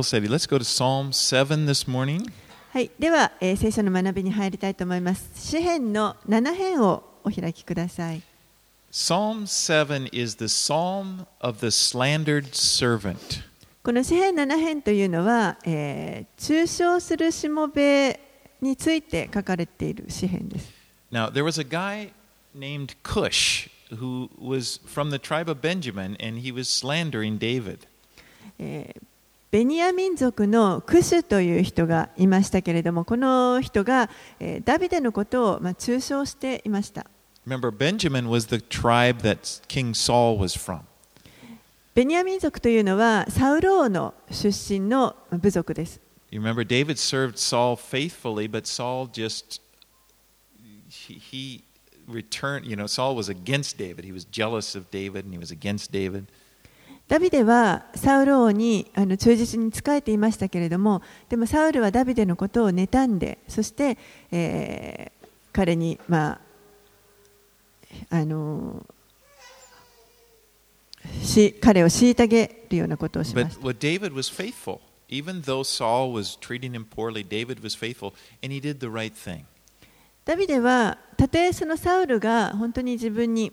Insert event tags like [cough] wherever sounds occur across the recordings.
Bible study. Let's go to Psalm 7 this morning. はい、では、えー聖書の学びに入りたいと思います。詩編の7編をお開きください。 Psalm 7 is the psalm of the slandered servant. この詩編7編というのは、えー中傷するしもべについて書かれている詩編です。 Now, there was a guy named Cush who was from the tribe of Benjamin, and he was slandering David. えー ベニヤ民族のクシュという人がいましたけれども、この人が、えーダビデのことを、まあ、中傷していました。Remember, Benjamin was the tribe that King Saul was from. ベニヤ民族というのはサウル王の出身の部族です。You remember, David served Saul faithfully, but Saul just he, he returned. You know, Saul was against David. He was jealous of David, and he was against David. ダビデはサウル王にあの忠実に仕えていましたけれども、でもサウルはダビデのことを妬んで、そして、えー、彼に、まああのー、し彼を虐げるようなことをしました。Even ダビデはたとえそのサウルが本当に自分に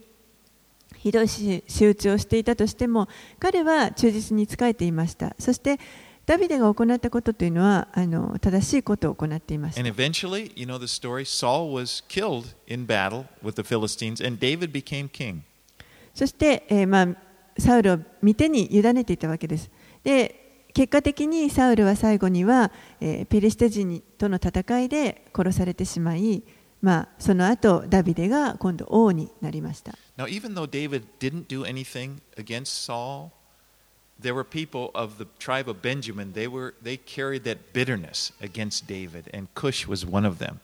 ひどい仕仕打ちをしていたとしても彼は忠実に仕えていました。そしてダビデが行ったことというのはあの正しいことを行っていまし And た eventually, you know the story, Saul was killed in battle with the Philistines, and David became king. そして、えーまあ、サウルを見てに委ねていたわけです。で結果的にサウルは最後には、えーペリシテ人との戦いで殺されてしまい、まあ、その後ダビデが今度王になりました Now, even though David didn't do anything against Saul, there were people of the tribe of Benjamin. They were they carried that bitterness against David, and Cush was one of them.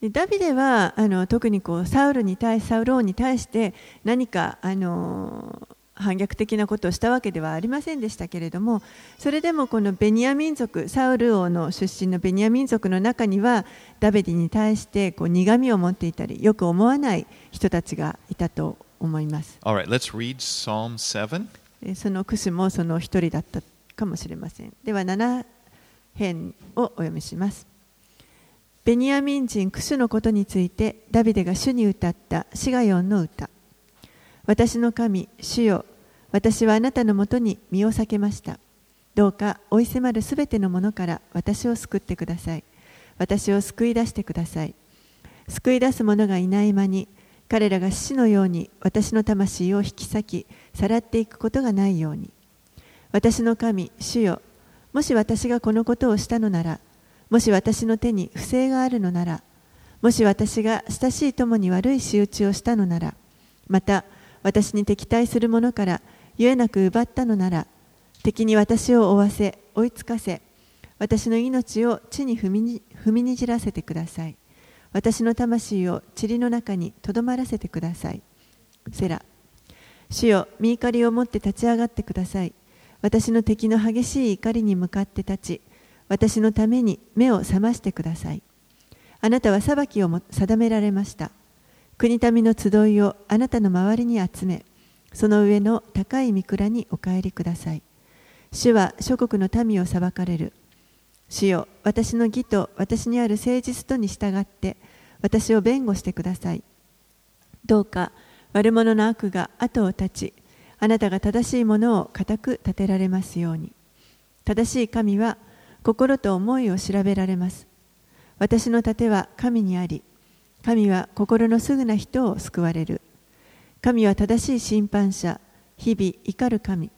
でダビデはあの特にこうサウルに対しサウル王に対して何かあの 反逆的なことをしたわけではありませんでしたけれどもそれでもこのベニヤ民族サウル王の出身のベニヤ民族の中にはダビデに対してこう苦みを持っていたりよく思わない人たちがいたと思います。Right, let's read Psalm 7. えそのクシュもその一人だったかもしれません。では7編をお読みします。ベニヤミン人クシュのことについてダビデが主に歌ったシガヨンの歌私の神主よ。私はあなたのもとに身を避けました。どうか追い迫るすべてのものから私を救ってください。私を救い出してください。救い出す者がいない間に彼らが死のように私の魂を引き裂きさらっていくことがないように。私の神主よ。もし私がこのことをしたのならもし私の手に不正があるのならもし私が親しい友に悪い仕打ちをしたのならまた私に敵対する者からゆえなく奪ったのなら敵に私を追わせ追いつかせ私の命を地に踏みに踏みにじらせてください。私の魂を塵の中にとどまらせてください。セラ。主よ見怒りを持って立ち上がってください。私の敵の激しい怒りに向かって立ち私のために目を覚ましてください。あなたは裁きを定められました。国民の集いをあなたの周りに集めその上の高い御蔵にお帰りください。主は諸国の民を裁かれる。主よ私の義と私にある誠実とに従って私を弁護してください。どうか悪者の悪が後を絶ちあなたが正しいものを固く立てられますように。正しい神は心と思いを調べられます。私の盾は神にあり神は心のすぐな人を救われる。神は正しい審判者日々怒る神。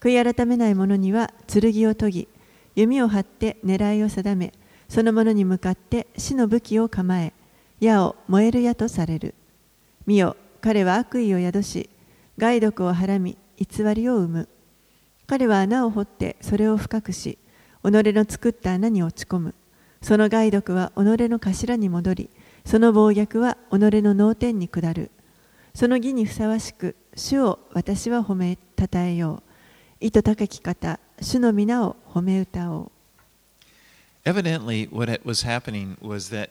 悔い改めない者には剣を研ぎ弓を張って狙いを定めその者に向かって死の武器を構え矢を燃える矢とされる。見よ彼は悪意を宿し害毒をはらみ偽りを生む。彼は穴を掘ってそれを深くし己の作った穴に落ち込む。その害毒は己の頭に戻りその暴虐は己の脳天に下るその義にふさわしく主を私は褒めたたえよう意図高き方主の皆を褒め歌おう Evidently, what was happening was that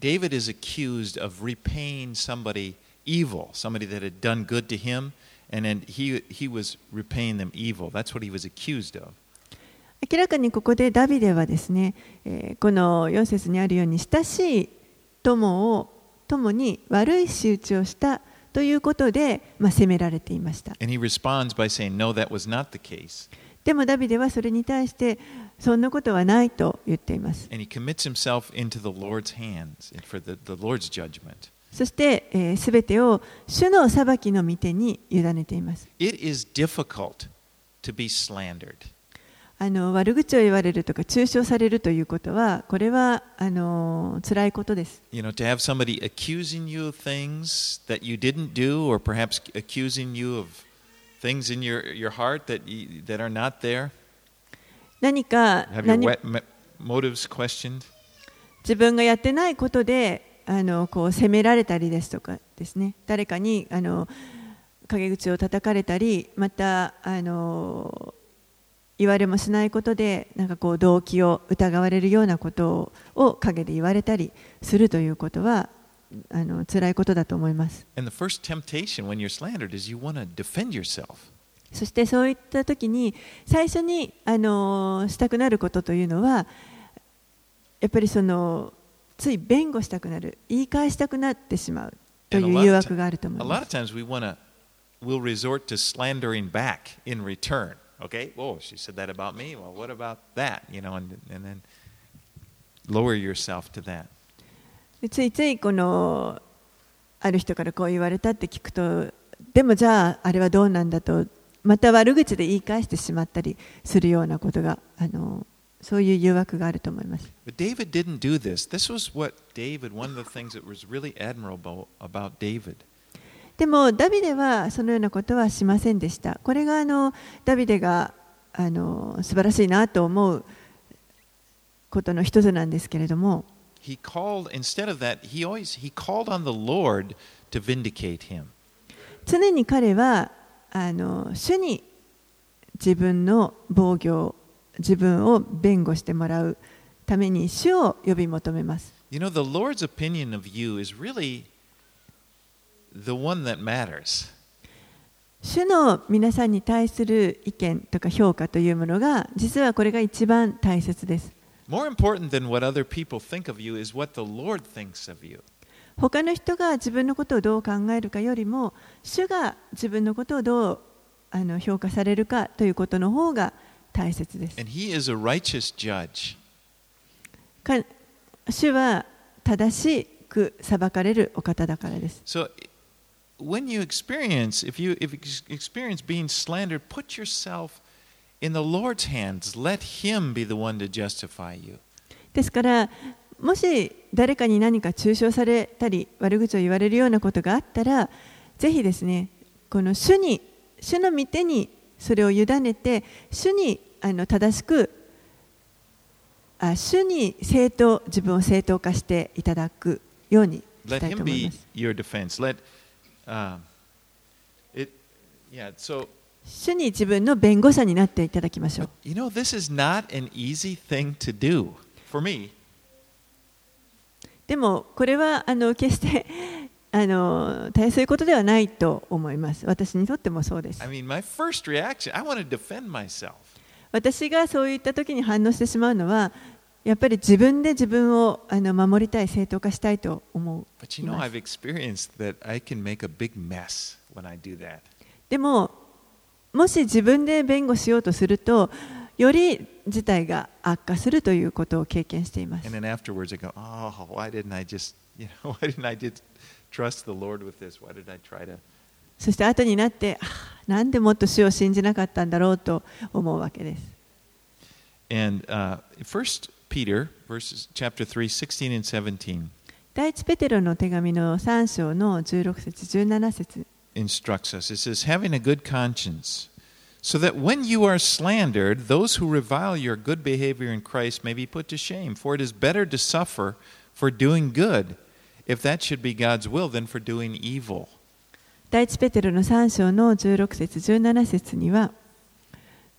David is accused of repaying somebody evil, somebody that had done good to him, and then he, he was repaying them evil. That's what he was accused of. 明らかにここでダビデはですね、えーこの4節にあるように親しい友をに悪い仕打ちをしたということで、まあ、責められていました。でもダビデはそれに対して、そんなことはないと言っています。そして、す、え、べ、てを主の裁きの御手に委ねています。あの悪口を言われるとか、中傷されるということは、これはあの、辛いことです。何か自分がやってないことであのこう責められたりですとかですね誰かにあの陰口を叩かれたりまたあの言われもしないことでなんかこう動機を疑われるようなことを陰で言われたりするということはあの辛いことだと思います。そしてそういった時に最初にあのしたくなることというのはやっぱりそのつい弁護したくなる言い返したくなってしまうという誘惑があると思います of。times we want to, we'll resort to slandering back in return. Okay, oh, she said that about me. Well, what about that? You know, and, and then lower yourself to that. でついついこのある人からこう言われたって聞くとでもじゃああれはどうなんだとまた悪口で言い返してしまったりするようなことがあのそういう誘惑があると思います。 But David didn't do this. This was what David, one of the things that was really admirable about David. でもダビデはそのようなことはしませんでした。これがあのダビデがあの素晴らしいなと思うことの一つなんですけれども、He called, instead of that, he always, he called on the Lord to vindicate him. 常に彼はあの主に自分の防御、自分を弁護してもらうために主を呼び求めます。You know, the Lord's opinion of you is really the one that matters. 主の皆さんに対する意見とか評価というものが実はこれが一番大切です。他の人が自分のことをどう考えるかよりも主が自分のことをどうあの評価されるかということの方が大切です。主は正しく裁かれるお方だからです。When you experience, if you if you experience being slandered, put yourself in the Lord's hands. Let Him be the one to justify you. ですからもし誰かに何か中傷されたり悪口を言われるようなことがあったらぜひですねこの主に主の御手にそれを委ねて主にあの正しくあ主に正当自分を正当化していただくようにし Let たいと Him 思い be ます your defense. Let 主に自分の弁護者になっていただきましょう。でもこれはあの決して [laughs] あの大変そういうことではないと思います。私にとってもそうです。私がそういった時に反応してしまうのは、やっぱり自分で自分をあの守りたい、正当化したいと思う。でも、もし自分で弁護しようとすると、より事態が悪化するということを経験しています。そして後になって、なんでもっと死を信じなかったんだろうと思うわけです。Peter, verses chapter three, 16 and 17, 第一ペテロの手紙の3章の16節17節 instructs us. It says, having a good conscience, so that when you are slandered, those who revile your good behavior in Christ may be put to shame. For it is better to suffer for doing good, if that should be God's will, than for doing evil. 第一ペテロの3章の16節17節には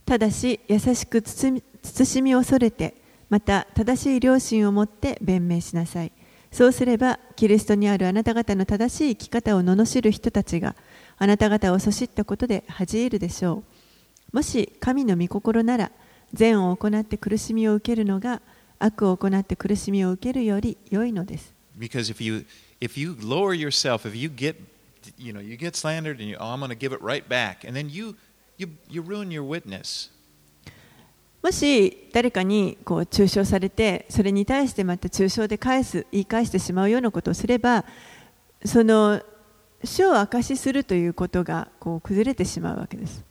ただし優しく慎み慎み恐れて また正しい良心を持って弁明しなさいそうすればキリストにあるあなた方の正しい生き方を罵る人たちがあなた方をそしったことで恥じ入るでしょうもし神の御心なら善を行って苦しみを受けるのが悪を行って苦しみを受けるより良いのです。Because if you if you lower yourself, if you get you know, you get slandered and you, oh, I'm going to give it right back, and then you you you ruin your witness. もし誰かにこう中傷されてそれに対してまた中傷で返す言い返してしまうようなことをすればその主を証しするということがこう崩れてしまうわけです。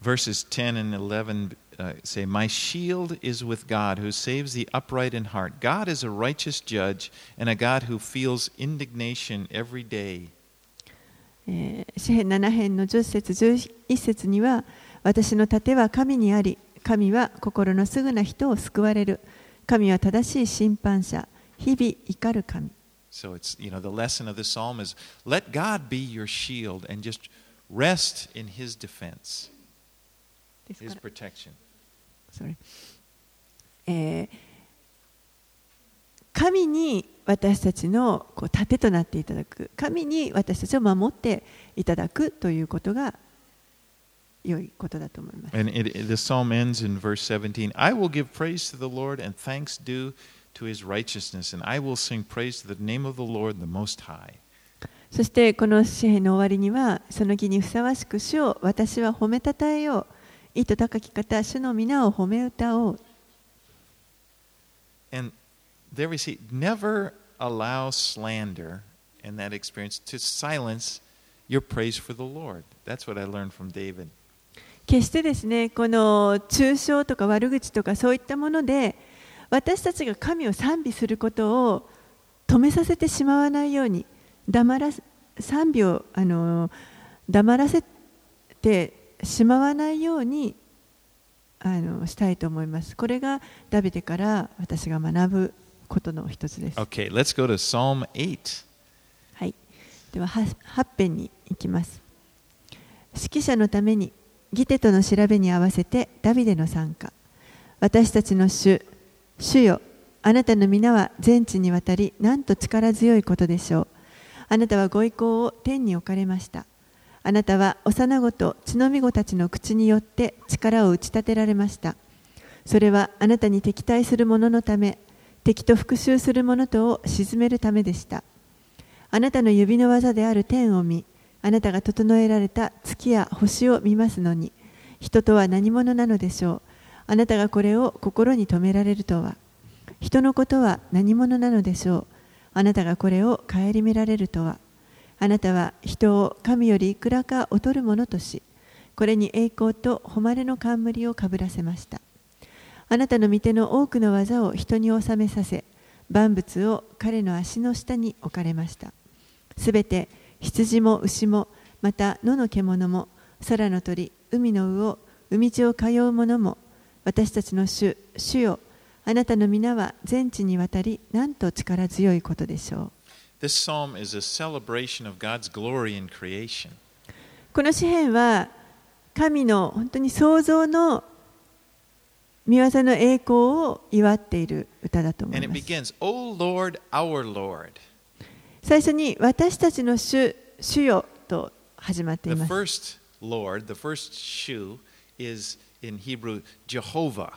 Verses 10 and 11 uh, say, My shield is with God who saves the upright in heart. God is a righteous judge and a God who feels indignation every day. えー詩編7編の10節11節には私の盾は神にあり神は心のすぐな人を救われる神は正しい審判者日々怒る神 So it's, you know, the lesson of the psalm is let God be your shield and just rest in his defense, his protection. Sorry えー神に私たちのこう盾となっていただく神に私たちを守っていただくということが良いことだと思います。 And it, it- the psalm ends in verse 17 I will give praise to the Lord and thanks due to his righteousness, and I will sing praise to the name of the Lord, the Most High. そしてこの詩篇の終わりにはその日にふさわしく主を私は褒めたたえよう意図高き方主の皆を褒め歌おう And there we see never allow slander in that experience to silence your praise for the Lord. That's what I learned from David. 決してですねこの中傷とか悪口とかそういったもので私たちが神を賛美することを止めさせてしまわないように黙らせ賛美をあの黙らせてしまわないようにあのしたいと思います。これがダビデから私が学ぶことの一つです。Okay, let's go to Psalm 8. はい、では8編に行きます。指揮者のためにギテとの調べに合わせてダビデの参加。私たちの主、主よ、あなたの皆は全地にわたり、なんと力強いことでしょう。あなたはご意向を天に置かれました。あなたは幼子と血のみ子たちの口によって力を打ち立てられました。それはあなたに敵対する者のため、敵と復讐する者とを鎮めるためでした。あなたの指の技である天を見、あなたが整えられた月や星を見ますのに、人とは何者なのでしょう。あなたがこれを心に留められるとは。人のことは何者なのでしょう。あなたがこれを顧みられるとは。あなたは人を神よりいくらか劣るものとし、これに栄光と誉れの冠をかぶらせました。あなたの御手の多くの技を人に収めさせ、万物を彼の足の下に置かれました。すべて羊も牛も、また野の獣も、空の鳥、海の魚、海地を通う者も、私たちの主、主よ、あなたの皆は全地にわたり、なんと力強いことでしょう。This psalm is a celebration of God's glory in creation. この詩篇は、神の本当に創造の見業の栄光を祝っている歌だと思います。begins, O Lord, our Lord. 最初に私たちの主、主よと始まってい The ます。first Lord, the first shu, is in Hebrew Jehovah,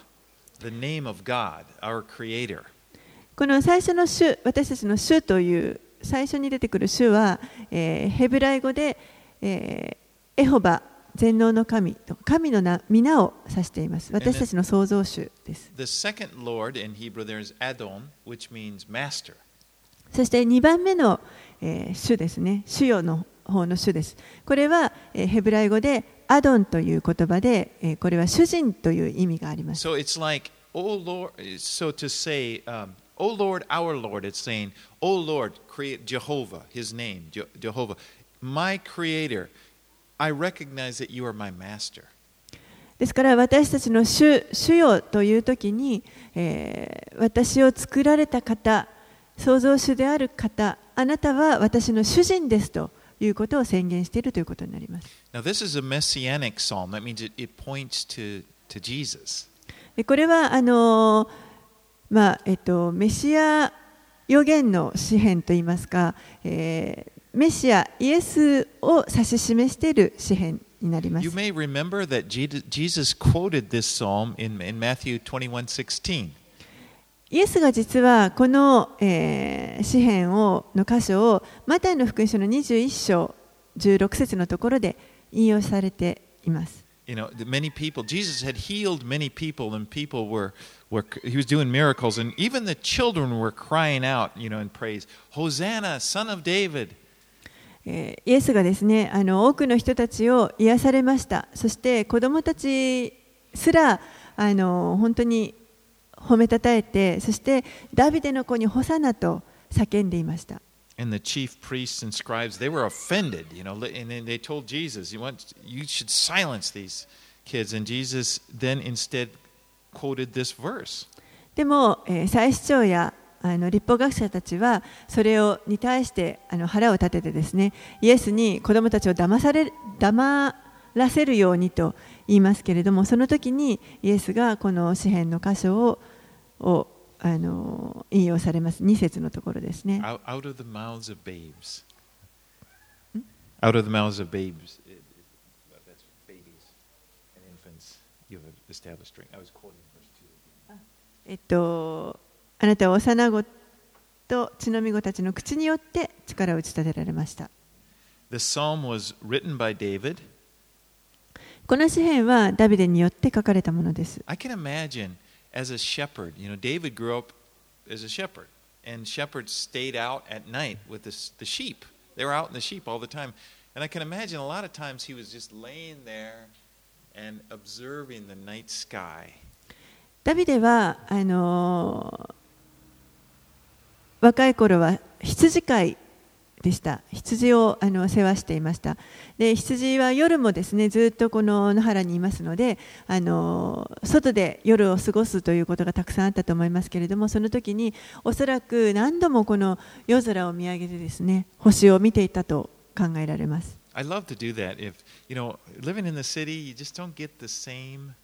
the name of God, our Creator. この最初の主、私たちの主という最初に出てくる主は、えーヘブライ語で、えーエホバ、全能の神と神の名皆を指しています。私たちの創造主です。The second Lord in Hebrew there is Adon, which means master. そして2番目の、えー主ですね、主よの方の主です。これは、えーヘブライ語でアドンという言葉で、えーこれは主人という意味があります。So it's like, O Lord, so to say, um, O Lord, our Lord, it's saying, O Lord, create Jehovah, his name, Je- Jehovah, my creator. I recognize that you are my master. ですから私たちの主主よという時に、えー私を作られた方創造主である方あなたは私の主人ですということを宣言しているということになります Now, this is a messianic psalm. That means it, it points to, to Jesus. でこれはあのーまあえっと、メシア予言の詩篇といいますか、えーメシアイエスを指し示している詩篇になりま You す。may remember that Je- Jesus quoted this psalm in, in Matthew 21:16. イエスが実はこの、えー詩篇をの箇所をマタイの福音書の21章16節のところで引用されています。You know, many people, Jesus had healed many people, and people were, were, he was doing miracles, and even the children were crying out, you know, in praise, Hosanna, son of David. えーイエスがですねあの多くの人たちを癒されましたそして子どもたちすらあの本当に褒めたたえてそしてダビデの子にホサナと叫んでいました And the chief priests and scribes, they were offended, you know, and then they told Jesus, you, want, you should silence these kids. And Jesus then instead quoted this verse. でも、えー祭司長やあの立法学者たちはそれをに対してあの腹を立ててですねイエスに子どもたちを騙され騙らせるようにと言いますけれどもその時にイエスがこの詩篇の箇所ををあの引用されます2節のところですね Out, of the mouths of babes. Out of the mouths of babes. That's babies and infants. You have established drink. I was quoting verse 2. えっとあなたは幼子と血のみ子たちの口によって力を打ち立てられました This psalm was written by David. この詩篇はダビデによって書かれたものです I can imagine as a shepherd, you know, David grew up as a shepherd, and shepherds stayed out at night with the, s- the sheep. They were out in the sheep all the time. And I can imagine a lot of times he was just laying there and observing the night sky. ダビデはあのー若い頃は羊飼い でした羊をあの世話していましたで羊は夜もですねずっとこの野原にいますのであの外で夜を過ごすということがたくさんあったと思いますけれどもその時におそらく何度もこの夜空を見上げてですね星を見ていたと考えられます I love to do that. If you know, living in the city, you just don't get the same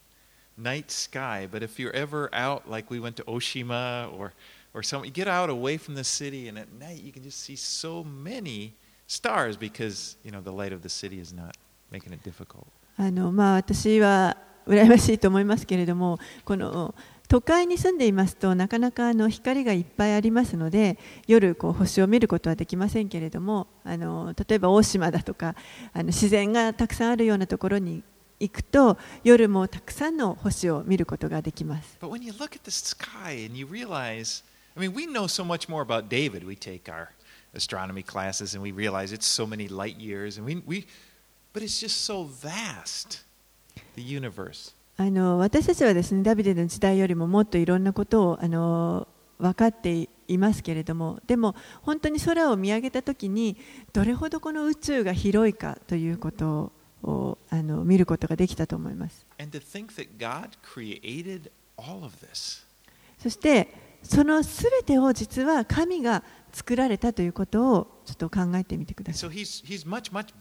night sky. But if you're ever out, like we went to Oshima or or some, you get out away from the city, and at night you can just see so many stars because you know the light of the city is not making it difficult. あのまあ、私は羨ましいと思いますけれどもこの都会に住んでいますとなかなかあの光がいっぱいありますので夜こう星を見ることはできませんけれどもあの例えば大島だとかあの自然がたくさんあるようなところに行くと夜もたくさんの星を見ることができます。But when you look at the sky and you realize, I mean, we know so much more about David. We take our astronomy classes and we realize it's so many light years, and we, we but it's just so vast, the universe. あの私たちはですねダビデの時代よりももっといろんなことをあの分かっていますけれどもでも本当に空を見上げた時にどれほどこの宇宙が広いかということをあの見ることができたと思います.そしてそのすべてを実は神が作られたということをちょっと考えてみてください so he's, he's much, much.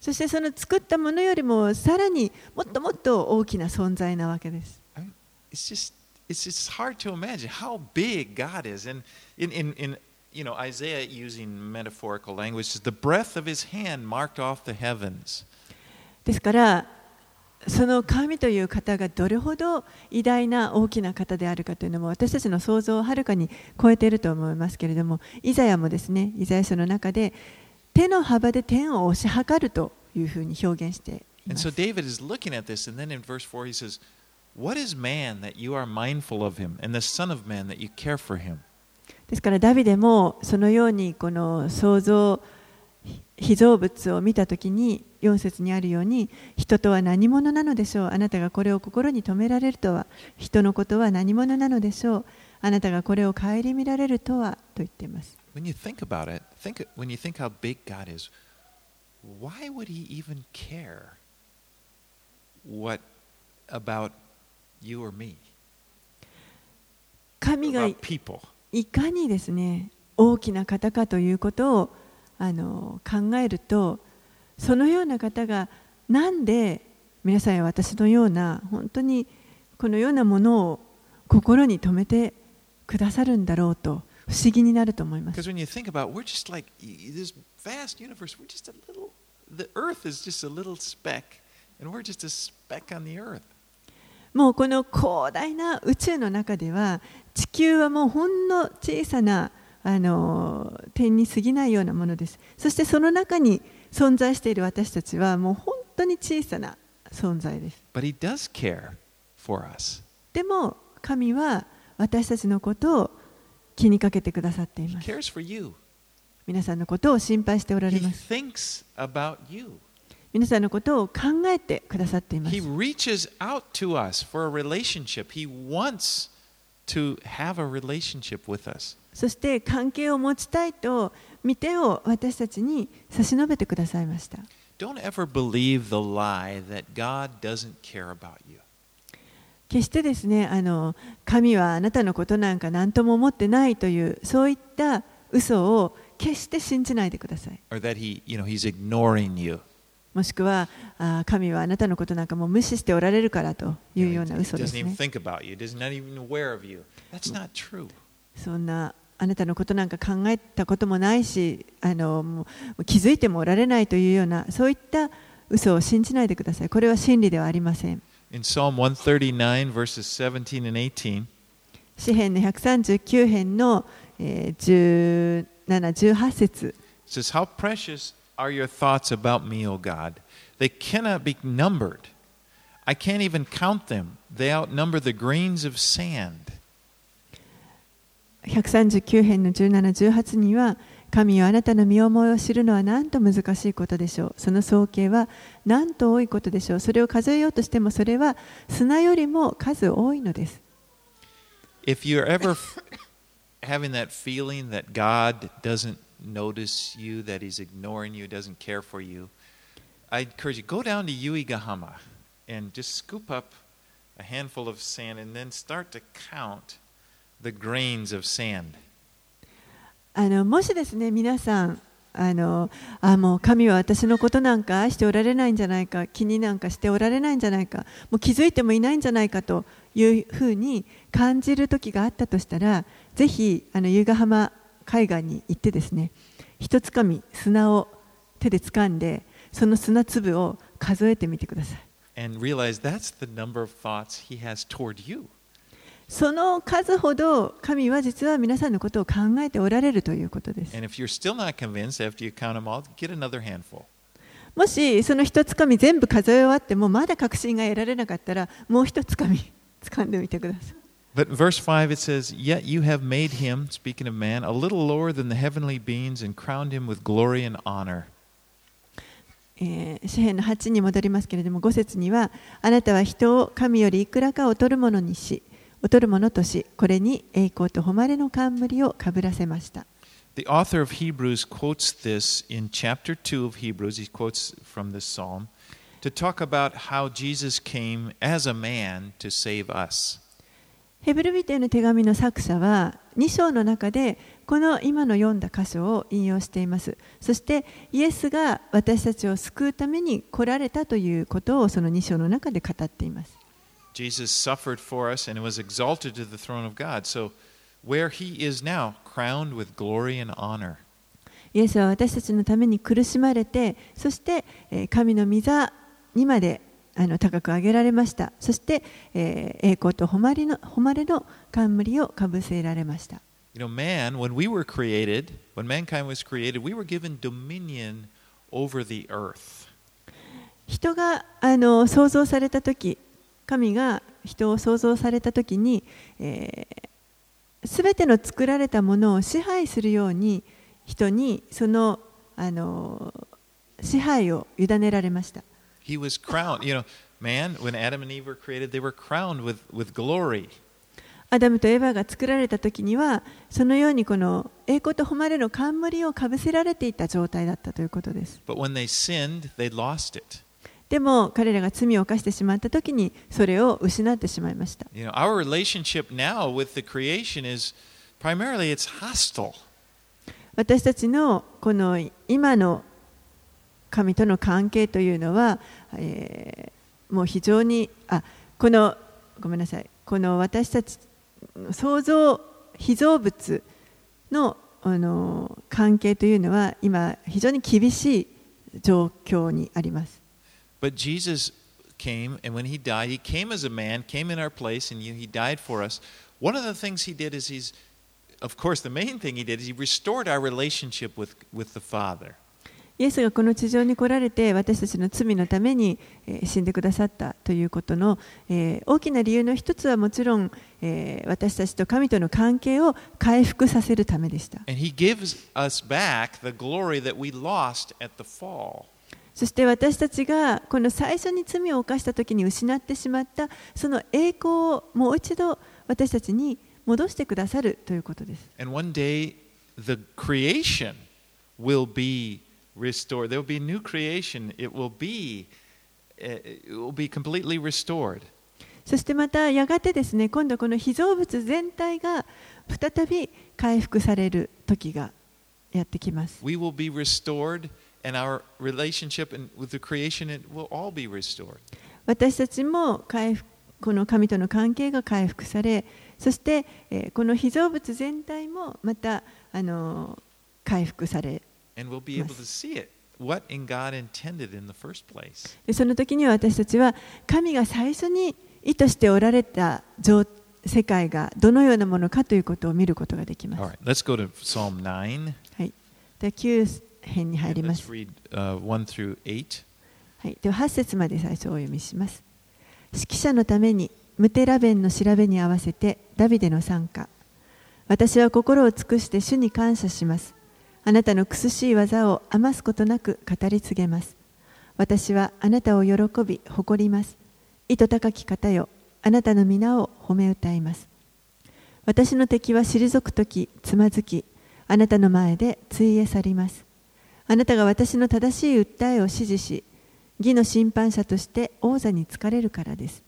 そしてその作ったものよりもさらにもっともっと大きな存在なわけです I mean, it's just it's just hard to imagine how big God is. And in, in, in you know, Isaiah using metaphorical language, the breath of his hand marked off the heavens. ですからその神という方がどれほど偉大な大きな方であるかというのも私たちの想像をはるかに超えていると思いますけれどもイザヤもですねイザヤ書の中で手の幅で天を押し量るというふうに表現していま And す so David is looking at this, and then in verse 4 he says, What is man that you are mindful of him, and the Son of Man that you care for him? ですからダビデもそのようにこの創造被造物を見たときに4節にあるように人とは何者なのでしょう？あなたがこれを心に留められるとは人のことは何者なのでしょう？あなたがこれを顧みられるとはと言っています When you think about it, think when you think how big God is, why would he even care what about you or me? 神が.いかにですね大きな方かということをあの考えるとそのような方がなんで皆さん私のような本当にこのようなものを心に留めてくださるんだろうと不思議になると思います。もうこの広大な宇宙の中では地球はもうほんの小さなあの点に過ぎないようなものです。そしてその中に存在している私たちはもう本当に小さな存在です。でも神は私たちのことを気にかけてくださっています。皆さんのことを心配しておられます。皆さんのことを考えてくださっています。He reaches out to us for a そして関係を持ちたいと、見てを私たちに差し伸べてくださいました。決してですねあの、神はあなたのことなんか何とも思ってないという、そういった嘘を決して信じないでください。もしくはあ、神はあなたのことなんかも無視しておられるからというような嘘です、そんなあなたのことなんか考えたこともないしあのもう気づいてもおられないというようなそういった嘘を信じないでくださいこれは真理ではありません In Psalm 139, verses 17 and 18, 詩編の139編の、えー、17、18節 it says, How precious are your thoughts about me, O God? They cannot be numbered. I can't even count them. They outnumber the grains of sand. 139編の17、18には神よあなたの身思いを知るのは何と難しいことでしょう。その総計は何と多いことでしょう。それを数えようとしてもそれは砂よりも数多いのです。If you're ever having that feeling that God doesn't notice you, that He's ignoring you, doesn't care for you, I encourage you go down to Yuigahama and just scoop up a handful of sand and then start to count the grains of sand. あのもしですね皆さんあのあもう神は私のことなんか愛しておられないんじゃないか気になんかしておられないんじゃないかもう気づいてもいないんじゃないかというふうに感じる時があったとしたらぜひあの由比浜海岸に行ってですね一つかみ砂を手で掴んでその砂粒を数えてみてください and realize that's the number of thoughts He has toward you. その数ほど神は実は皆さんのことを考えておられるということです。もしその一つ神全部数え終わってもまだ確信が得られなかったらもう一つ神掴んでみてください。But verse 5え、詩篇の8に戻りますけれども、5節には、あなたは人を神よりいくらか劣るものにし、劣るものとしこれに栄光と誉れの冠をかぶらせました The author of Hebrews quotes this in chapter 2 of Hebrews. He quotes from this psalm to talk about how Jesus came as a man to save us. ヘブルビテの手紙の作者は2章の中でこの今の読んだ箇所を引用していますそしてイエスが私たちを救うために来られたということをその2章の中で語っています Jesus suffered for us and was exalted to the throne of God. So, where he is now, crowned with glory and honor. イエスは私たちのために苦しまれてそしてえー神の御座にまであの高く上げられましたそして、えー栄光と誉れの誉れの冠をかぶせられました You know, man, when we were created, when mankind was created, we were given dominion over the earth. 人があの創造された時 神が人を創造された時に、えー、全ての作られたものを支配するように人にそのあの支配を委ねられました He was crowned. You know, man, when Adam and Eve were created, they were crowned with, with glory. アダムとエヴァが作られた時にはそのようにこの栄光と誉れの冠をかぶせられていた状態だったということです But when they sinned, they lost it. でも彼らが罪を犯してしまった時にそれを失ってしまいました You know, our relationship now with the creation is primarily it's hostile. 私たちのこの今の神との関係というのは、えーもう非常にあこのごめんなさいこの私たちの創造被造物のあの関係というのは今非常に厳しい状況にあります。But Jesus came, and when he died, he came as a man, came in our place, and he died for us. One of the things he did is he's, of course, the main thing he did is he restored our relationship with, with the Father. イエスがこの地上に来られて私たちの罪のために死んでくださったということの大きな理由の一つはもちろん私たちと神との関係を回復させるためでした。And he gives us back the glory that we lost at the fall. そして私たちがこの最初に罪を犯した時に失ってしまったその栄光をもう一度私たちに戻してくださるということです。And one day, the creation will be restored. There will be new creation. It will be, uh, it will be completely restored. そしてまたやがてですね今度この被造物全体が再び回復される時がやってきます。We will be restored, 私たちもこの神との関係が回復され、そしてこの被造物全体もまた回復され。その時には私たちは神が最初に意図しておられた世界がどのようなものかということを見ることができます。編に入ります。read uh, 1 through 8. はい、では8節まで最初お読みします。指揮者のためにムテラベンの調べに合わせてダビデの参加。私は心を尽くして主に感謝します。あなたの苦しい技を余すことなく語り継げます。私はあなたを喜び誇ります。意図高き方よ、あなたの皆を褒め歌います。私の敵は退くときつまずき、あなたの前でついえ去ります。あなたが私の正しい訴えを支持し、義の審判者として王座に疲れるからです。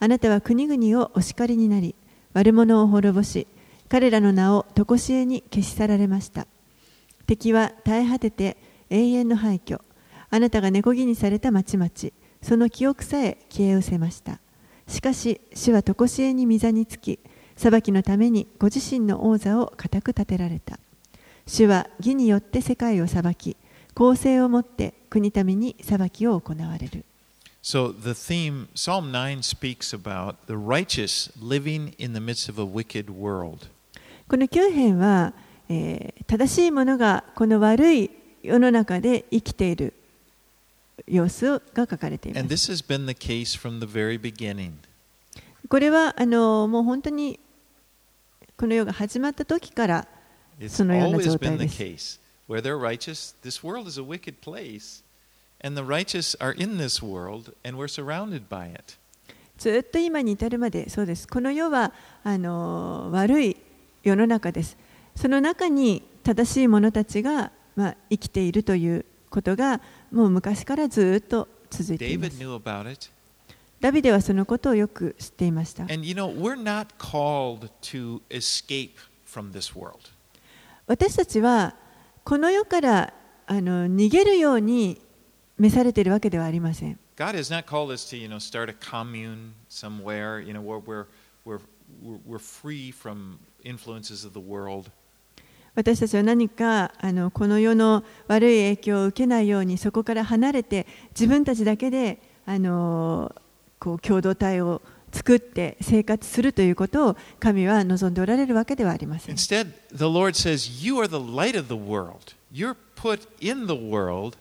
あなたは国々をお叱りになり、悪者を滅ぼし、彼らの名を常しえに消し去られました。敵は絶え果てて永遠の廃墟。あなたが猫木にされた町々、その記憶さえ消え失せました。しかし、主は常しえに御座につき、裁きのためにご自身の王座を固く立てられた。主は義によって世界を裁き、公正をもって国民に裁きを行われる。So the theme, Psalm 9 speaks about the righteous living in the midst of a wicked world. この9編は、えー正しいものがこの悪い世の中で生きている様子が書かれていま And す。this has been the case from the very beginning. これはあのもう本当にこの世が始まった時からそのような always 状態 been the です。case. Where they're righteous, this world is a wicked place, and the righteous are in this world, and we're surrounded by it. ずっと今に至るまでそうです。この世はあの悪い世の中です。その中に正しい者たちが、まあ、生きているということがもう昔からずっと続いていま David す。knew about it. ダビデはそのことをよく知っていました。And you know, we're not called to escape from this world. 私たちはこの世からあの逃げるように召されているわけではありません。God has not called us to, you know, start a commune somewhere, you know, where we're, we're, we're, free from influences of the world. 私たちは何かあのこの世の悪い影響を受けないようにそこから離れて自分たちだけであのこう共同体を作って生活するということを神は望んでおられるわけではありません。Instead, the Lord says, You are the light of the world. You're put in the world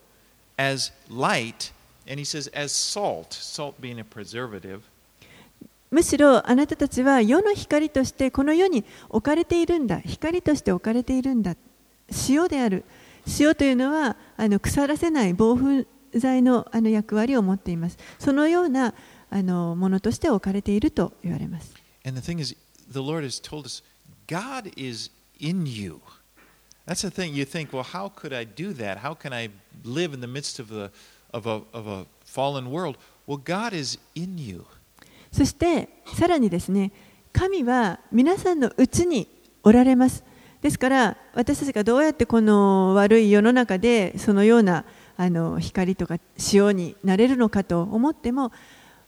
as light, and He says, as salt, salt being a preservative. むしろあなたたちは世の光としてこの世に置かれているんだ光として置かれているんだ塩である塩というのはあの腐らせない防風剤のあの役割を持っていますそのようなあのものとして置かれていると言われます And the thing is, the Lord has told us, God is in you. That's the thing. You think, well, how could I do that? How can I live in the midst of, the, of, a, of a fallen world? Well, God is in you. そしてさらにですね神は皆さんのうちにおられますですから私たちがどうやってこの悪い世の中でそのようなあの光とか塩になれるのかと思っても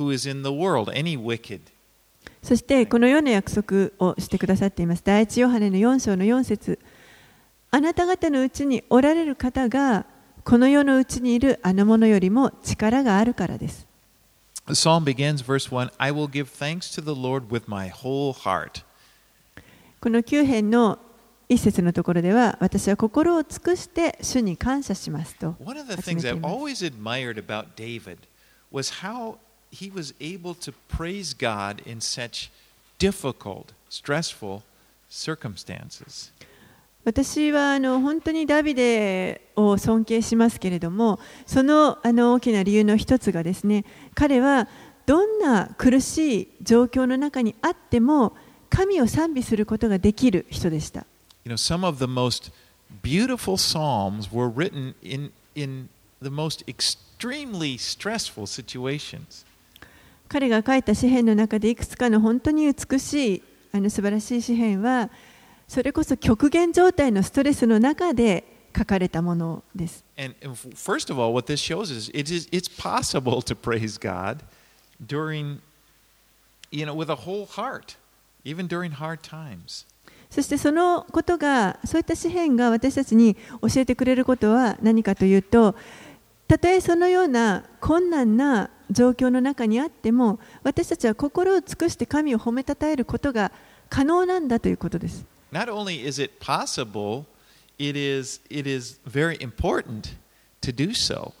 who is in the world, any wicked. そしてこのような約束をしてくださっています。第一ヨハネの4章の4節あなた方のうちにおられる方がこの世のうちにいるあの者よりも力があるからです。The psalm begins, verse 1 I will give thanks to the Lord with my whole heart. この9編の一節のところでは私は心を尽くして主に感謝しますと One of the things I've always admired about David was how he was able to praise God in such difficult, stressful circumstances. 私はあの本当にダビデを尊敬しますけれどもそのあの大きな理由の一つがですね彼はどんな苦しい状況の中にあっても神を賛美することができる人でした。 You know, some of the most beautiful psalms were written in, in the most extremely stressful situations. 彼が書いた詩篇の中でいくつかの本当に美しいあの素晴らしい詩篇はそれこそ極限状態のストレスの中で書かれたものです。そしてそのことがそういった詩篇が私たちに教えてくれることは何かというとたとえそのような困難な状況の中にあっても私たちは心を尽くして神を褒めたたえることが可能なんだということです。Not only is it possible, it is it is very important to do so.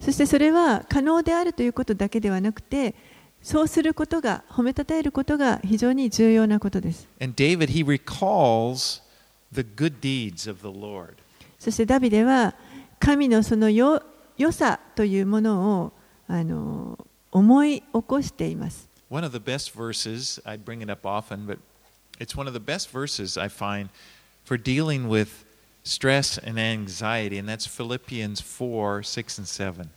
そしてそれは可能であるということだけではなくてそうすることが褒めたたえることが非常に重要なことです。And David, he recalls the good deeds of the Lord. そしてダビデは神のそのよ良さというものをあの思い起こしています。One of the best verses, I bring it up often, but it's one of the best verses I find for dealing with stress and anxiety, and that's Philippians 4 6 and 7.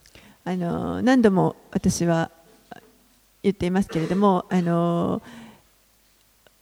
あの何度も私は言っていますけれどもあの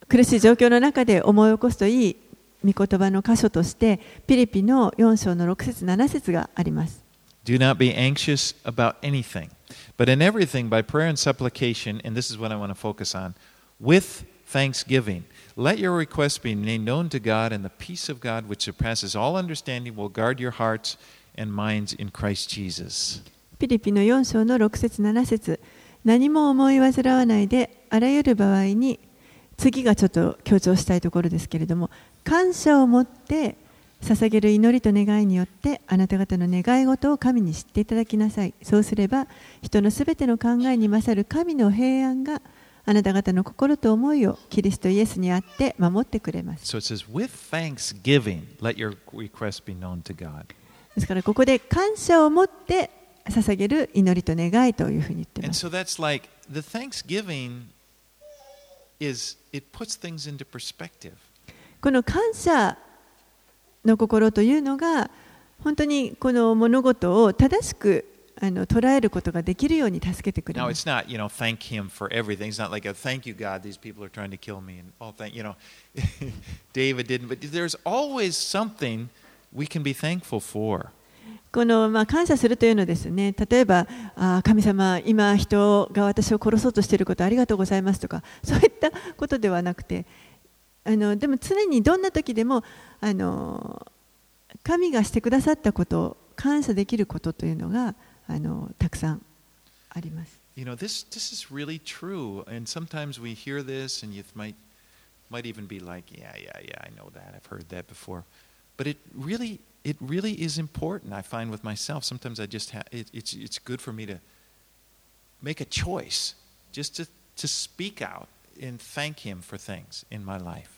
苦しい状況の中で思い起こすといい御言葉の箇所としてピリピの4章の6節7節があります。Do not be anxious about anything, but in everything by prayer and supplication, and this is what I want to focus on, with thanksgiving. Let your requests be made known to God, and the peace of God, which surpasses all understanding, will guard your hearts and minds in Christ Jesus. ピリピの4章の6節7節何も思い煩わないであらゆる場合に次がちょっと強調したいところですけれども感謝を持って 捧げる祈りと願いによってあなた方の願い事を神に知っていただきなさいそうすれば人のすべての考えに勝る神の平安があなた方の心と思いをキリストイエスにあって守ってくれます So it says, with thanksgiving, let your requests be known to God. ですからここで感謝を持って捧げる祈りと願いというふうに言っていま And す so that's like the thanksgiving is, it puts things into perspective. この感謝の心というのが本当にこの物事を正しくあの捉えることができるように助けてくれ Now ま it's す。not, you know, thank him for everything. It's not like a thank you, God. These people are trying to kill me, and oh, thank you know, David didn't. But there's always something we can be thankful for. このまあ感謝するというのですね、例えば、あー神様、今、人が私を殺そうとしていることありがとうございますとか、そういったことではなくて、あのでも常にどんな時でもあの神がしてくださったこと、感謝できることというのがあのたくさんあります。You know, this this is really true. And sometimes we hear this, and you might might even be like, yeah, yeah, yeah, I know that. I've heard that before. But it really it really is important. I find with myself. Sometimes I just have it, it's it's good for me to make a choice, just to to speak out and thank Him for things in my life.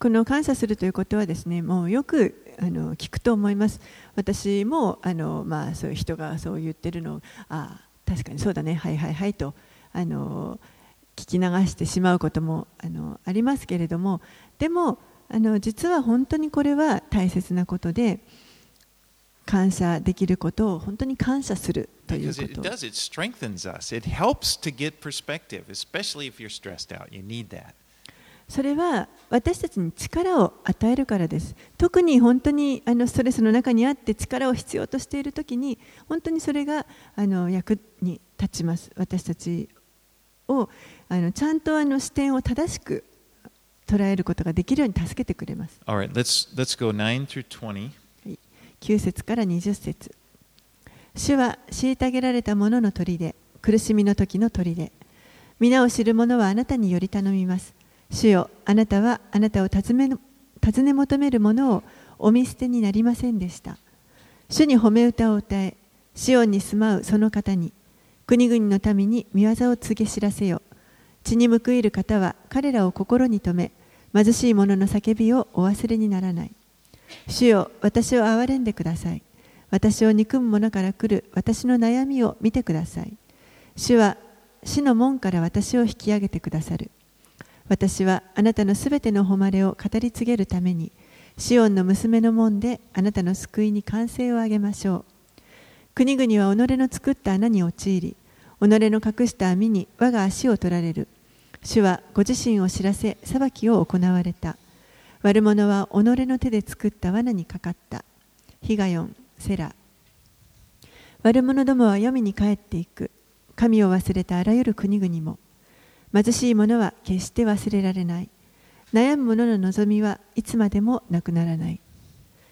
この感謝するということはですね、もうよくあの聞くと思います。私もあの、まあ、そういう人がそう言ってるの、ああ、確かにそうだね、はいはいはいとあの聞き流してしまうこともあのありますけれども、でもあの実は本当にこれは大切なことで、感謝できることを本当に感謝するという Because こ it does, it strengthens us. It helps to get perspective, especially if you're stressed out. You need that. それは私たちに力を与えるからです。特に本当にあのストレスの中にあって力を必要としている時に本当にそれがあの役に立ちます。私たちをあのちゃんとあの視点を正しく捉えることができるように助けてくれます。Right, let's, let's go 9 through 20. 9節から20節。主は虐げられた者の鳥で苦しみの時の鳥で皆を知る者はあなたにより頼みます主よあなたはあなたを尋ね尋ね求める者をお見捨てになりませんでした。主に褒め歌を歌えシオンに住まうその方に国々の民に見業を告げ知らせよ。血に報いる方は彼らを心に留め貧しい者の叫びをお忘れにならない。主よ私を憐れんでください。私を憎む者から来る私の悩みを見てください。主は死の門から私を引き上げてくださる。私はあなたのすべての誉れを語り継げるためにシオンの娘の門であなたの救いに歓声を上げましょう。国々は己の作った穴に陥り己の隠した網に我が足を取られる。主はご自身を知らせ裁きを行われた。悪者は己の手で作った罠にかかった。ヒガヨンセラ。悪者どもは黄泉に帰っていく。神を忘れたあらゆる国々も。貧しい者は決して忘れられない。悩む者の望みはいつまでもなくならない。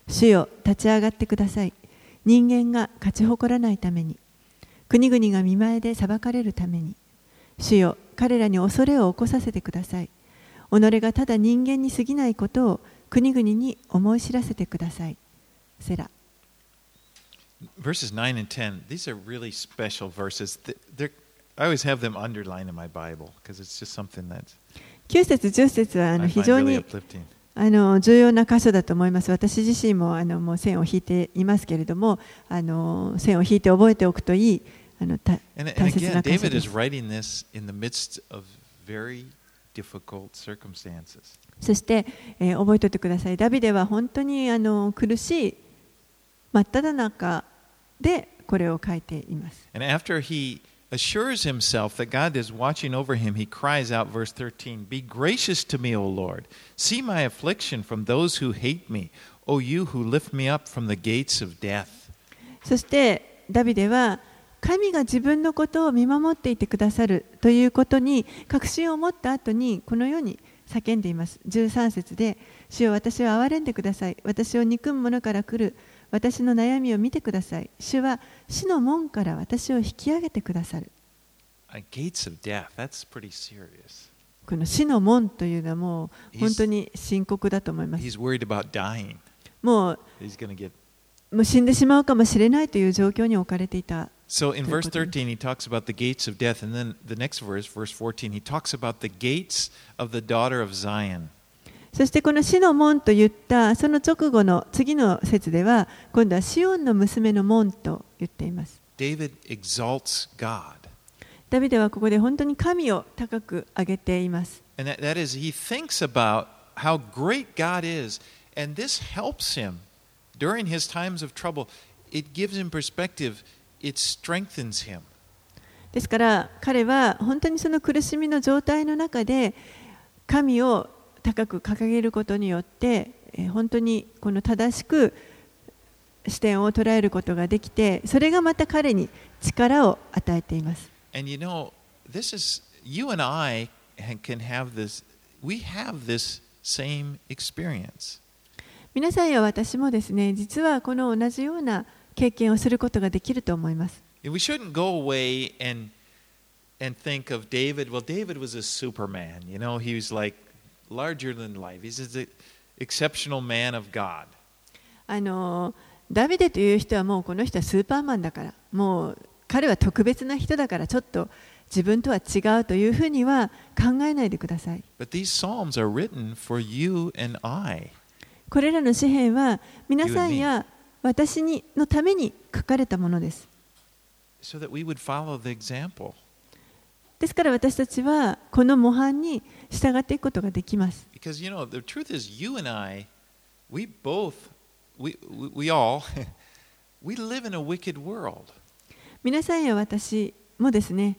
主よ立ち上がってください。人間が勝ち誇らないために。国々が見前で裁かれるために。主よ彼らに恐れを起こさせてください。己がただ人間に過ぎないことを国々に思い知らせてください。セラ。Verses 9 and 10, these are really special verses. Th- They're, I always have them underline in my Bible because it's just something that 9節10節はあの非常にあの重要な箇所だと思います。私自身も,あのもう線を引いていますけれども、あの線を引いて覚えておくといい。あの大切な箇そして、え、覚えていてください。ダビデは本当にあの苦しい真った中でこれを書いています。Assures himself that God is watching over him, he cries out, verse 13, Be gracious to me, O Lord. See my affliction from those who hate me, O you who lift me up from the gates of death. そしてダビデは神が自分のことを見守っていてくださるということに確信を持った後にこのように叫んでいます13節で「主よ私を憐れんでください私を憎む者から来る私の悩みを見てください主は死の門から私を引き上げてくださる Uh, gates of death, that's pretty serious. この死の門というのはもう本当に深刻だと思います.もう.もう死んでしまうかもしれないという状況に置かれていた So in verse ということです。13, he talks about the gates of death. And then the next verse, verse 14, he talks about the gates of the daughter of Zion. そしてこの死の門と言ったその直後の次の説では今度はシオンの娘の門と言っています。ダビデはここで本当に神を高く上げています。ですから彼は本当にその苦しみの状態の中で神を高く掲げることによって、え、本当にこの正しく視点を捉えることができてそれがまた彼に力を与えています。皆さんや私もですね実はこの同じような経験をすることができると思います。And think of David. Well, David was a superman. You know, he was like larger than life. He's an exceptional man of God. ダビデという人はもうこの人はスーパーマンだから。もう彼は特別な人だからちょっと自分とは違うというふうには考えないでください。これらの詩篇は皆さんや私にのために書かれたものです、so、ですから私たちはこの模範に従っていくことができます Because you know, the truth is, you and I, we both, we we, we all We live in a wicked world. 皆さんや私もですね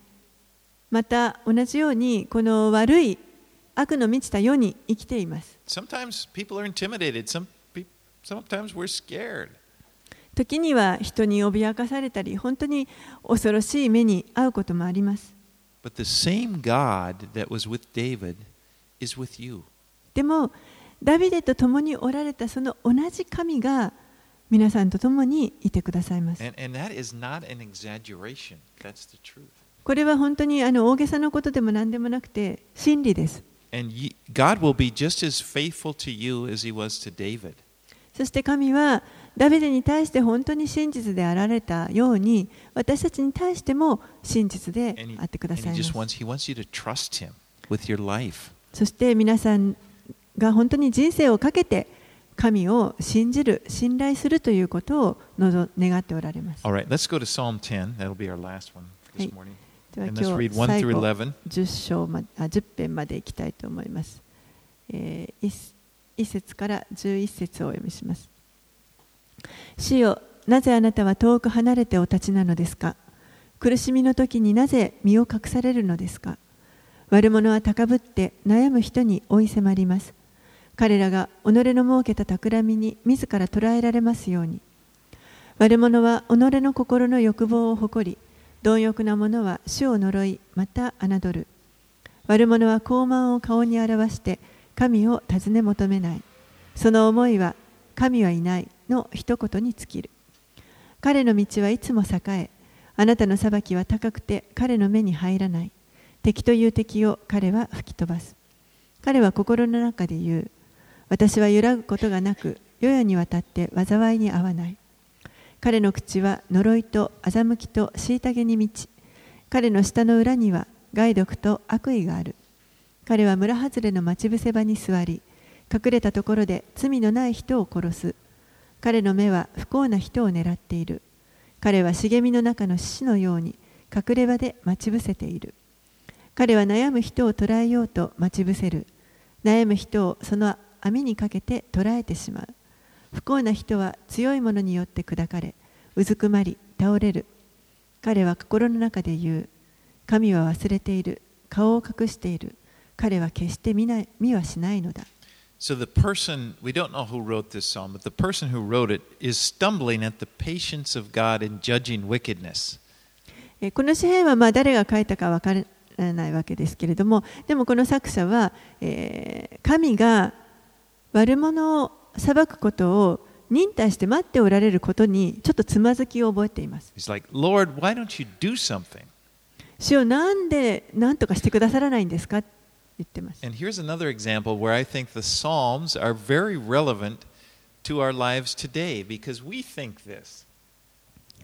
また同じようにこの悪い悪の満ちた世に生きています Sometimes people are intimidated. Some sometimes we're scared. 時には人に脅かされたり本当に恐ろしい目に遭うこともあります The same God that was with David is with you. でも、ダビデと共におられたその同じ神が皆さんと共にいてくださいます。これは本当にあの大げさなことでも何でもなくて、真理です。そして神は、ダビデに対して本当に真実であられたように私たちに対しても真実であってください。そして皆さんが本当に人生をかけて神を信じる、信頼するということを望願っておられます。はい、では今日最後10章、ま、あ10編までいきたいと思います。えー、1, 1節から11節をお読みします。主よなぜあなたは遠く離れてお立ちなのですか？苦しみの時になぜ身を隠されるのですか？悪者は高ぶって悩む人に追い迫ります。彼らが己の設けた企みに自ら捕らえられますように。悪者は己の心の欲望を誇り貪欲な者は主を呪いまた侮る。悪者は傲慢を顔に表して神を尋ね求めない。その思いは神はいない。の一言に尽きる。彼の道はいつも栄えあなたの裁きは高くて彼の目に入らない。敵という敵を彼は吹き飛ばす。彼は心の中で言う。私は揺らぐことがなく世々にわたって災いに合わない。彼の口は呪いと欺きと虐げに満ち彼の舌の裏には害毒と悪意がある。彼は村外れの待ち伏せ場に座り隠れたところで罪のない人を殺す。彼の目は不幸な人を狙っている。彼は茂みの中の獅子のように隠れ場で待ち伏せている。彼は悩む人を捕らえようと待ち伏せる。悩む人をその網にかけて捕らえてしまう。不幸な人は強いものによって砕かれうずくまり倒れる。彼は心の中で言う。神は忘れている。顔を隠している。彼は決して見ない見はしないのだ。So the person, we don't know who wrote this psalm, but the person who wrote it is stumbling at the patience of God in judging wickedness. えーこの詩篇はまあ誰が書いたかわからないわけですけれどもでもこの作者は、えー神が悪者を裁くことを忍耐して待っておられることにちょっとつまずきを覚えています like, Lord, why don't you do something? 主をなんで何とかしてくださらないんですかって言ってます And here's another example where I think the Psalms are very relevant to our lives today because we think this.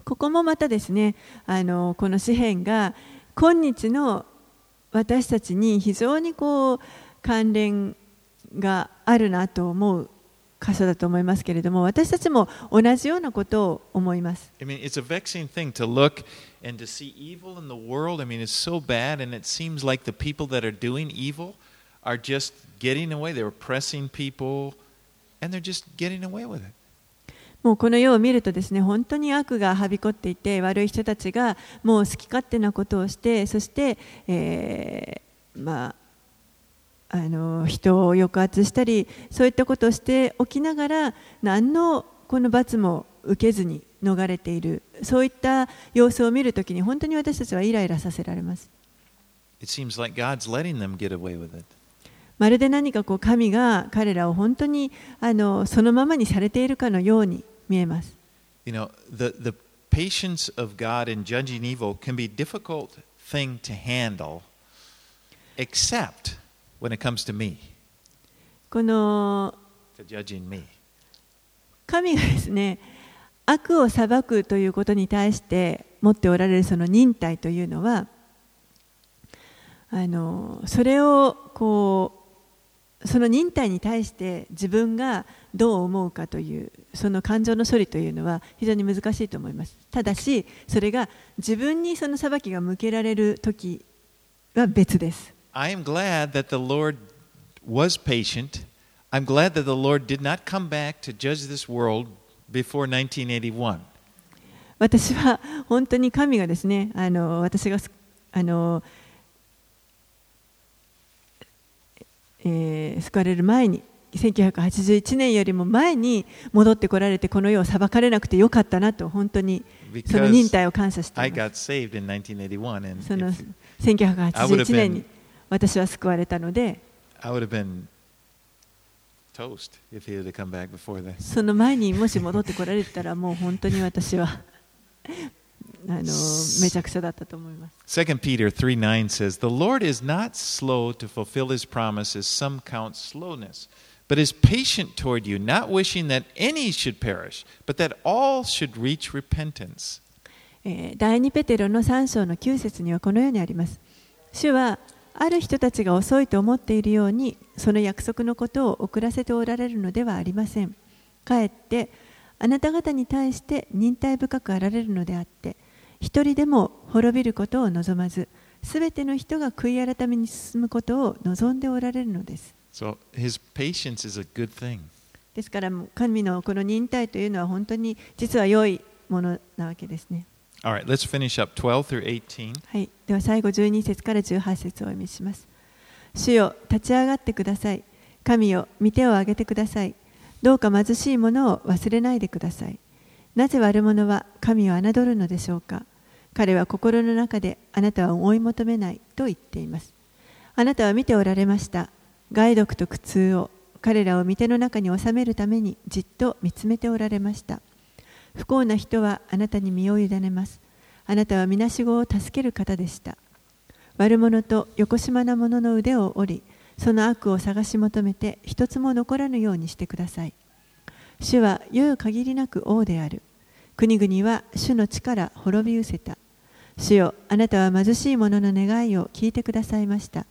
ここもまたですねあのこの詩篇が今日の私たちに非常にこう関連があるなと思う箇所だと思いますけれども私たちも同じようなことを思います I mean, it's a vexing thing to look and to see evil in the world. I mean, it's so bad, and it seems like the people that are doing evil are just getting away. They're oppressing people, and they're just getting away with it. もうこの世を見るとですね本当に悪がはびこっていて悪い人たちがもう好き勝手なことをしてそして、えーまああの人を抑圧したり、そういったことをしておきながら、何のこの罰も受けずに逃れている、そういった様子を見るときに、本当に私たちはイライラさせられます。まるで何かこう神が彼らを本当にあのそのままにされているかのように見えます。When it comes to me, この to judging me. 神がですね悪を裁くということに対して持っておられるその忍耐というのはあのそれをこうその忍耐に対して自分がどう思うかというその感情の処理というのは非常に難しいと思います。ただしそれが自分にその裁きが向けられる時は別です I am glad that the Lord was patient. I'm glad that the Lord did not come back to judge this world before 1981. 私は本当に神がですね、あの私がすあの、えー救われる前に、1981年よりも前に戻ってこられて、この世を裁かれなくてよかったなと、本当にその忍耐を感謝して I います。got saved in 1981, and その if- 1981年に私は救われたので.その前にもし戻ってこられてたら、もう本当に私はあのめちゃくちゃだったと思います。2 Peter 3 9 says, The Lord is not slow to fulfill his promises, some count slowness, but is patient toward you, not wishing that any should perish, but that all should reach repentance. えー第2ペテロの3章の9節にはこのようにあります。主はある人たちが遅いと思っているようにその約束のことを遅らせておられるのではありません。かえってあなた方に対して忍耐深くあられるのであって一人でも滅びることを望まずすべての人が悔い改めに進むことを望んでおられるのです。So his patience is a good thing. ですから神のこの忍耐というのは本当に実は良いものなわけですね。Alright, let's finish up 12 through 18. はい、では最後12節から18節をお読みします。主よ、立ち上がってください。神よ、御手を挙げてください。どうか貧しい者を忘れないでください。なぜ悪者は神を侮るのでしょうか彼は心の中であなたは追い求めないと言っています。あなたは見ておられました。害毒と苦痛を彼らを御手の中に収めるためにじっと見つめておられました。不幸な人はあなたに身を委ねます。あなたはみなしごを助ける方でした。悪者と横島な者の腕を折り、その悪を探し求めて一つも残らぬようにしてください。主は言う限りなく王である。国々は主の力滅び失せた。主よ、あなたは貧しい者の願いを聞いてくださいました。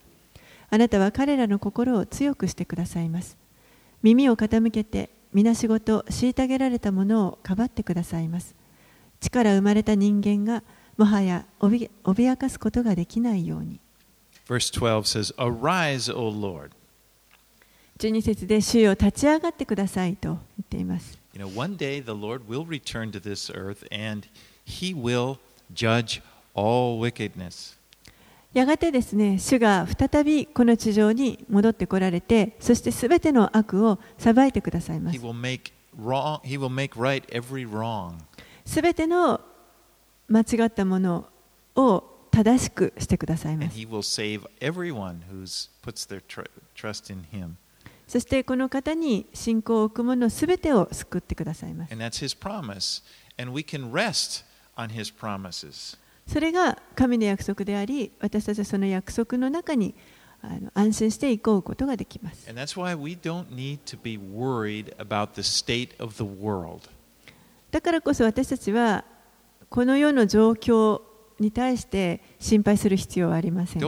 あなたは彼らの心を強くしてくださいます。耳を傾けて、みなしごと虐げられた者をかばってくださいます。力生まれた人間がもはや脅脅かすことができないように。Verse 12 says, Arise, O Lord. 12節で主よ立ち上がってくださいと言っています。You know, one day the Lord will return to this earth and he will judge all wickedness. やがてですね、主が再びこの地上に戻ってこられて、そしてすべての悪を裁いてくださいます。すべての間違ったものを正しくしてくださいます。そしてこの方に信仰を置く者すべてを救ってくださいます。それが神の約束であり、私たちはその約束の中に安心して行こうことができます。だからこそ私たちはこの世の状況に対して心配する必要はありません。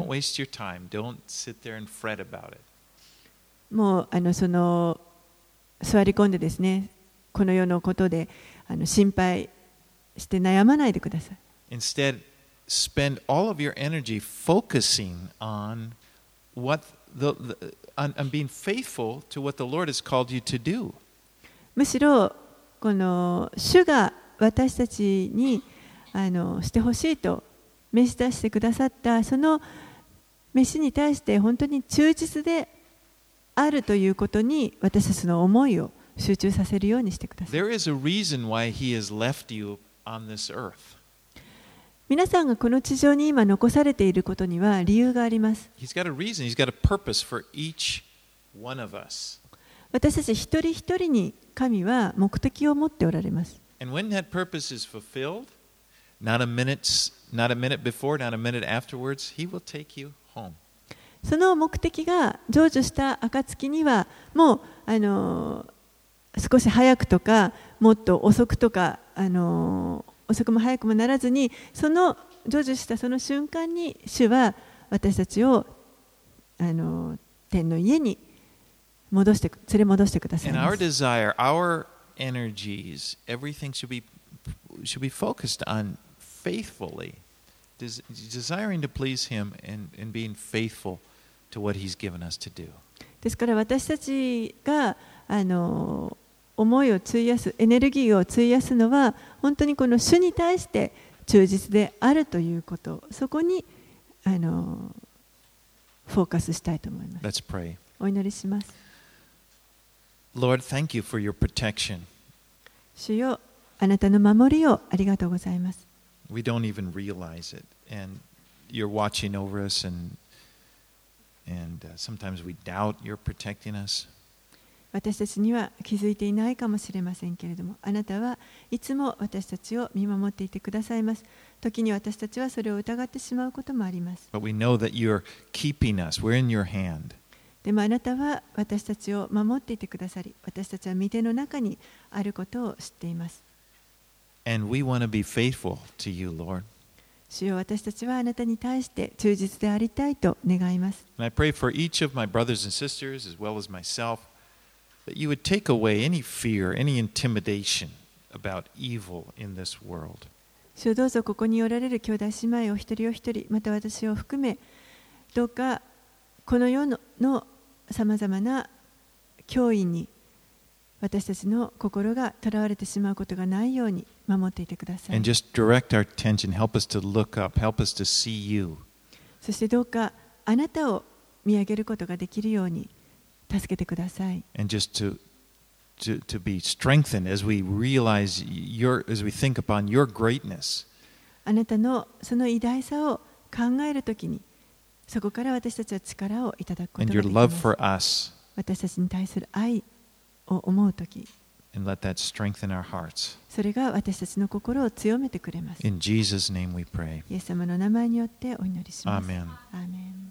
もうあのその座り込んでですね、この世のことであの心配して悩まないでください。spend all of your energy focusing on what the, the on, on being faithful to what the Lord has called you to do. むしろこの主が私たちにあのしてほしいと召し出してくださったその召しに対して本当に忠実であるということに私たちの思いを集中させるようにしてください。 There is a reason why He has left you on this earth. 皆さんがこの地上に今残されていることには理由があります。私たち一人一人に神は目的を持っておられます。その目的が成就した暁にはもうあの少し早くとかもっと遅くとか。あの遅くも早くもならずにその成就したその瞬間に主は私たちをあの天の家に戻してく連れ戻してくださいま our す。desire, our energies, everything should be should be focused on faithfully, des- desiring to please Him and, and being faithful to what He's given us to do. ですから私たちがあの思いを費やすエネルギーを費やすのは本当にこの主に対して忠実であるということそこにあのフォーカスしたいと思います.お祈りします Lord, thank you for your protection. 主よあなたの守りをありがとうございます We don't even realize it. And you're watching over us, and, and uh, sometimes we doubt you're protecting us. 私たちには気づいていないかもしれませんけれどもあなたはいつも私たちを見守っていてくださいます時に私たちはそれを疑ってしまうこともあります But we know that you're keeping us. We're in your hand. でもあなたは私たちを守っていてくださり私たちは御手の中にあることを知っています And we want to be faithful to you, Lord. 主よ私たちはあなたに対して忠実でありたいと願います And I pray for each of my brothers and sisters, as well as myself, You do the どうぞここにおられる兄弟姉妹を一人お一人、また私を含め、どうかこの世のさまざまな教員に私たちの心がとらわれてしまうことがないように守っていてください。そしてどうかあなたを見上げることができるように。助けてください。あなたのその偉大さを考えるときに、そこから私たちは力をいただくことができます。私たちに対する愛を思うとき、それが私たちの心を強めてくれます。イエス様の名前によってお祈りします。アーメン。アーメン